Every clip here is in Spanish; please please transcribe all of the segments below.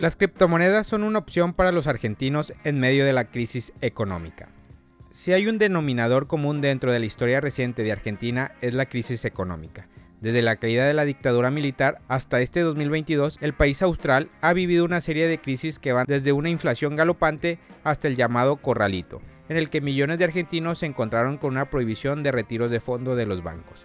Las criptomonedas son una opción para los argentinos en medio de la crisis económica. Si hay un denominador común dentro de la historia reciente de Argentina es la crisis económica. Desde la caída de la dictadura militar hasta este 2022, el país austral ha vivido una serie de crisis que van desde una inflación galopante hasta el llamado corralito, en el que millones de argentinos se encontraron con una prohibición de retiros de fondo de los bancos.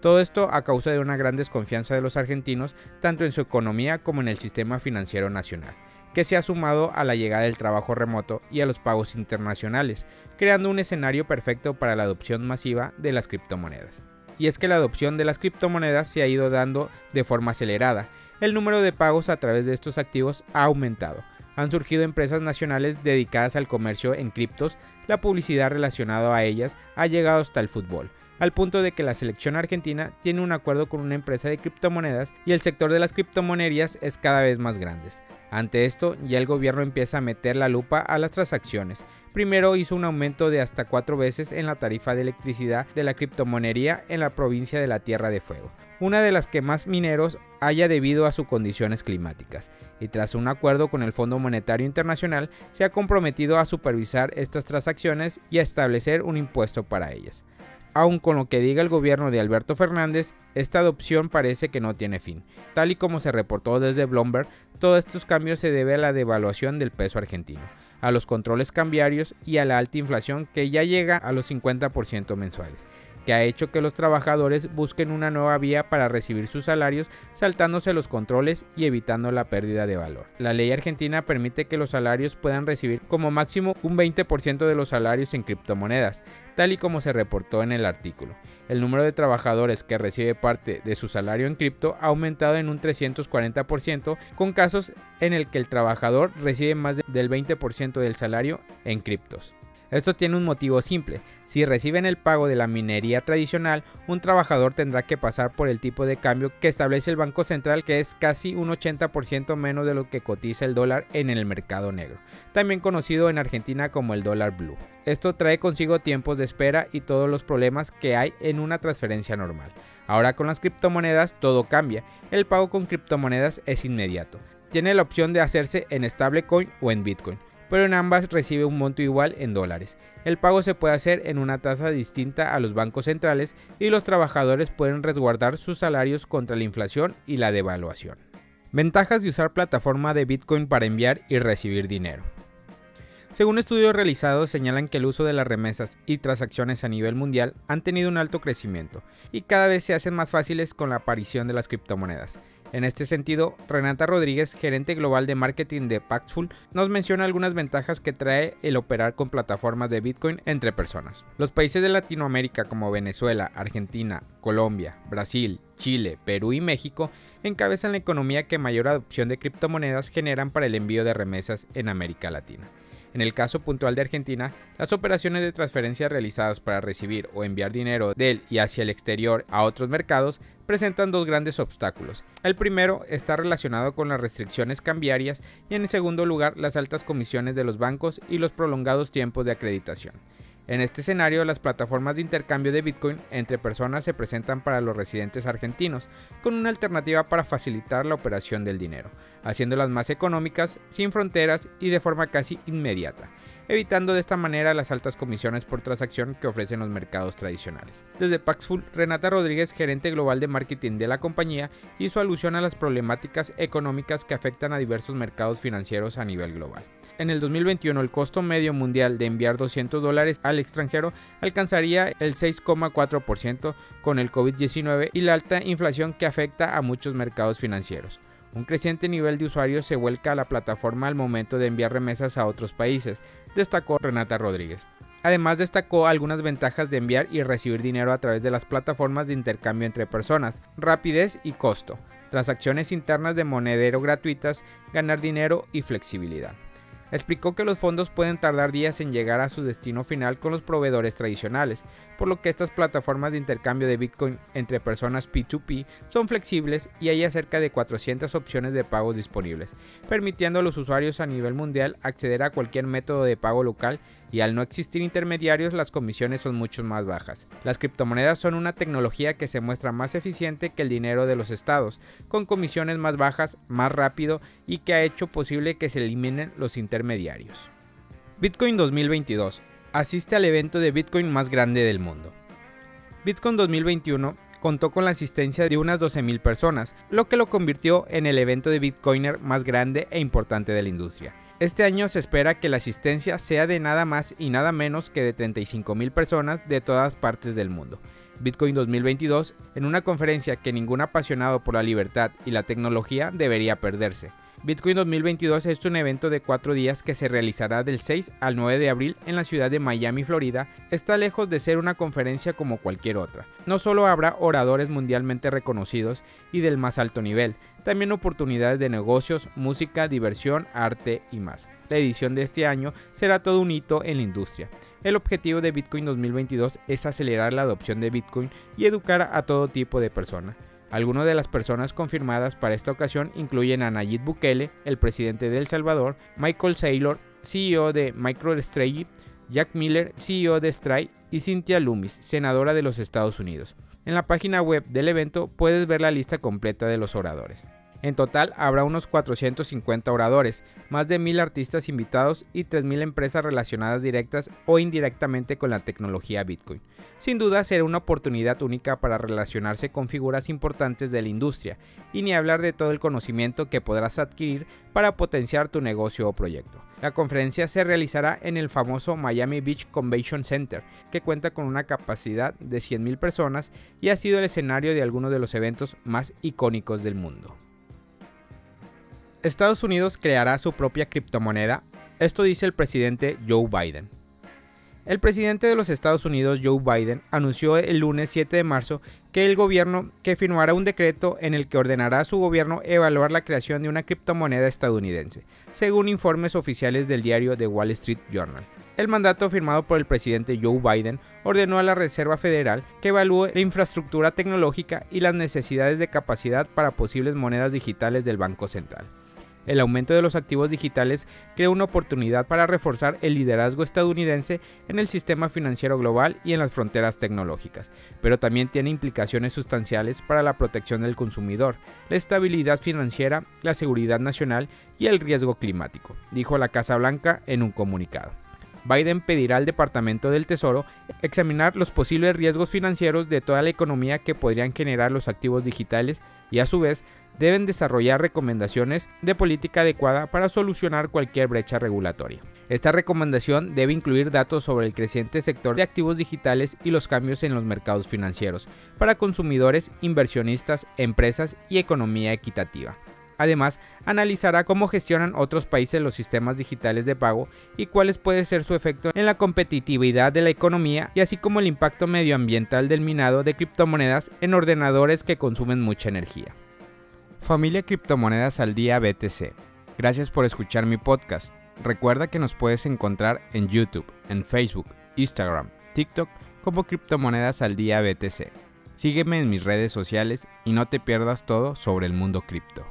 Todo esto a causa de una gran desconfianza de los argentinos, tanto en su economía como en el sistema financiero nacional, que se ha sumado a la llegada del trabajo remoto y a los pagos internacionales, creando un escenario perfecto para la adopción masiva de las criptomonedas. Y es que la adopción de las criptomonedas se ha ido dando de forma acelerada. El número de pagos a través de estos activos ha aumentado. Han surgido empresas nacionales dedicadas al comercio en criptos, la publicidad relacionada a ellas ha llegado hasta el fútbol al punto de que la selección argentina tiene un acuerdo con una empresa de criptomonedas y el sector de las criptomonerías es cada vez más grande. Ante esto, ya el gobierno empieza a meter la lupa a las transacciones. Primero hizo un aumento de hasta cuatro veces en la tarifa de electricidad de la criptomonería en la provincia de la Tierra de Fuego, una de las que más mineros haya debido a sus condiciones climáticas, y tras un acuerdo con el Fondo Monetario Internacional se ha comprometido a supervisar estas transacciones y a establecer un impuesto para ellas. Aun con lo que diga el gobierno de Alberto Fernández, esta adopción parece que no tiene fin. Tal y como se reportó desde Bloomberg, todos estos cambios se deben a la devaluación del peso argentino, a los controles cambiarios y a la alta inflación que ya llega a los 50% mensuales que ha hecho que los trabajadores busquen una nueva vía para recibir sus salarios saltándose los controles y evitando la pérdida de valor. La ley argentina permite que los salarios puedan recibir como máximo un 20% de los salarios en criptomonedas, tal y como se reportó en el artículo. El número de trabajadores que recibe parte de su salario en cripto ha aumentado en un 340%, con casos en el que el trabajador recibe más del 20% del salario en criptos. Esto tiene un motivo simple. Si reciben el pago de la minería tradicional, un trabajador tendrá que pasar por el tipo de cambio que establece el Banco Central, que es casi un 80% menos de lo que cotiza el dólar en el mercado negro, también conocido en Argentina como el dólar blue. Esto trae consigo tiempos de espera y todos los problemas que hay en una transferencia normal. Ahora con las criptomonedas todo cambia. El pago con criptomonedas es inmediato. Tiene la opción de hacerse en stablecoin o en Bitcoin pero en ambas recibe un monto igual en dólares. El pago se puede hacer en una tasa distinta a los bancos centrales y los trabajadores pueden resguardar sus salarios contra la inflación y la devaluación. Ventajas de usar plataforma de Bitcoin para enviar y recibir dinero. Según estudios realizados señalan que el uso de las remesas y transacciones a nivel mundial han tenido un alto crecimiento y cada vez se hacen más fáciles con la aparición de las criptomonedas. En este sentido, Renata Rodríguez, gerente global de marketing de Paxful, nos menciona algunas ventajas que trae el operar con plataformas de Bitcoin entre personas. Los países de Latinoamérica como Venezuela, Argentina, Colombia, Brasil, Chile, Perú y México encabezan la economía que mayor adopción de criptomonedas generan para el envío de remesas en América Latina. En el caso puntual de Argentina, las operaciones de transferencia realizadas para recibir o enviar dinero del y hacia el exterior a otros mercados presentan dos grandes obstáculos. El primero está relacionado con las restricciones cambiarias y en el segundo lugar las altas comisiones de los bancos y los prolongados tiempos de acreditación. En este escenario, las plataformas de intercambio de Bitcoin entre personas se presentan para los residentes argentinos, con una alternativa para facilitar la operación del dinero, haciéndolas más económicas, sin fronteras y de forma casi inmediata, evitando de esta manera las altas comisiones por transacción que ofrecen los mercados tradicionales. Desde Paxful, Renata Rodríguez, gerente global de marketing de la compañía, hizo alusión a las problemáticas económicas que afectan a diversos mercados financieros a nivel global en el 2021 el costo medio mundial de enviar 200 dólares al extranjero alcanzaría el 6,4% con el COVID-19 y la alta inflación que afecta a muchos mercados financieros. Un creciente nivel de usuarios se vuelca a la plataforma al momento de enviar remesas a otros países, destacó Renata Rodríguez. Además destacó algunas ventajas de enviar y recibir dinero a través de las plataformas de intercambio entre personas, rapidez y costo, transacciones internas de monedero gratuitas, ganar dinero y flexibilidad. Explicó que los fondos pueden tardar días en llegar a su destino final con los proveedores tradicionales, por lo que estas plataformas de intercambio de Bitcoin entre personas P2P son flexibles y hay cerca de 400 opciones de pagos disponibles, permitiendo a los usuarios a nivel mundial acceder a cualquier método de pago local y al no existir intermediarios las comisiones son mucho más bajas. Las criptomonedas son una tecnología que se muestra más eficiente que el dinero de los estados, con comisiones más bajas, más rápido y que ha hecho posible que se eliminen los intermediarios. Bitcoin 2022 asiste al evento de Bitcoin más grande del mundo. Bitcoin 2021 contó con la asistencia de unas 12.000 personas, lo que lo convirtió en el evento de Bitcoiner más grande e importante de la industria. Este año se espera que la asistencia sea de nada más y nada menos que de 35.000 personas de todas partes del mundo. Bitcoin 2022 en una conferencia que ningún apasionado por la libertad y la tecnología debería perderse. Bitcoin 2022 es un evento de cuatro días que se realizará del 6 al 9 de abril en la ciudad de Miami, Florida. Está lejos de ser una conferencia como cualquier otra. No solo habrá oradores mundialmente reconocidos y del más alto nivel, también oportunidades de negocios, música, diversión, arte y más. La edición de este año será todo un hito en la industria. El objetivo de Bitcoin 2022 es acelerar la adopción de Bitcoin y educar a todo tipo de personas. Algunas de las personas confirmadas para esta ocasión incluyen a Nayib Bukele, el presidente de El Salvador, Michael Saylor, CEO de MicroStrategy, Jack Miller, CEO de Stripe, y Cynthia Loomis, senadora de los Estados Unidos. En la página web del evento puedes ver la lista completa de los oradores. En total habrá unos 450 oradores, más de 1.000 artistas invitados y 3.000 empresas relacionadas directas o indirectamente con la tecnología Bitcoin. Sin duda será una oportunidad única para relacionarse con figuras importantes de la industria y ni hablar de todo el conocimiento que podrás adquirir para potenciar tu negocio o proyecto. La conferencia se realizará en el famoso Miami Beach Convention Center, que cuenta con una capacidad de 100.000 personas y ha sido el escenario de algunos de los eventos más icónicos del mundo. Estados Unidos creará su propia criptomoneda, esto dice el presidente Joe Biden. El presidente de los Estados Unidos, Joe Biden, anunció el lunes 7 de marzo que el gobierno que firmará un decreto en el que ordenará a su gobierno evaluar la creación de una criptomoneda estadounidense, según informes oficiales del diario The Wall Street Journal. El mandato firmado por el presidente Joe Biden ordenó a la Reserva Federal que evalúe la infraestructura tecnológica y las necesidades de capacidad para posibles monedas digitales del Banco Central. El aumento de los activos digitales crea una oportunidad para reforzar el liderazgo estadounidense en el sistema financiero global y en las fronteras tecnológicas, pero también tiene implicaciones sustanciales para la protección del consumidor, la estabilidad financiera, la seguridad nacional y el riesgo climático, dijo la Casa Blanca en un comunicado. Biden pedirá al Departamento del Tesoro examinar los posibles riesgos financieros de toda la economía que podrían generar los activos digitales y a su vez deben desarrollar recomendaciones de política adecuada para solucionar cualquier brecha regulatoria. Esta recomendación debe incluir datos sobre el creciente sector de activos digitales y los cambios en los mercados financieros para consumidores, inversionistas, empresas y economía equitativa. Además, analizará cómo gestionan otros países los sistemas digitales de pago y cuáles puede ser su efecto en la competitividad de la economía y así como el impacto medioambiental del minado de criptomonedas en ordenadores que consumen mucha energía. Familia Criptomonedas al Día BTC. Gracias por escuchar mi podcast. Recuerda que nos puedes encontrar en YouTube, en Facebook, Instagram, TikTok como Criptomonedas al Día BTC. Sígueme en mis redes sociales y no te pierdas todo sobre el mundo cripto.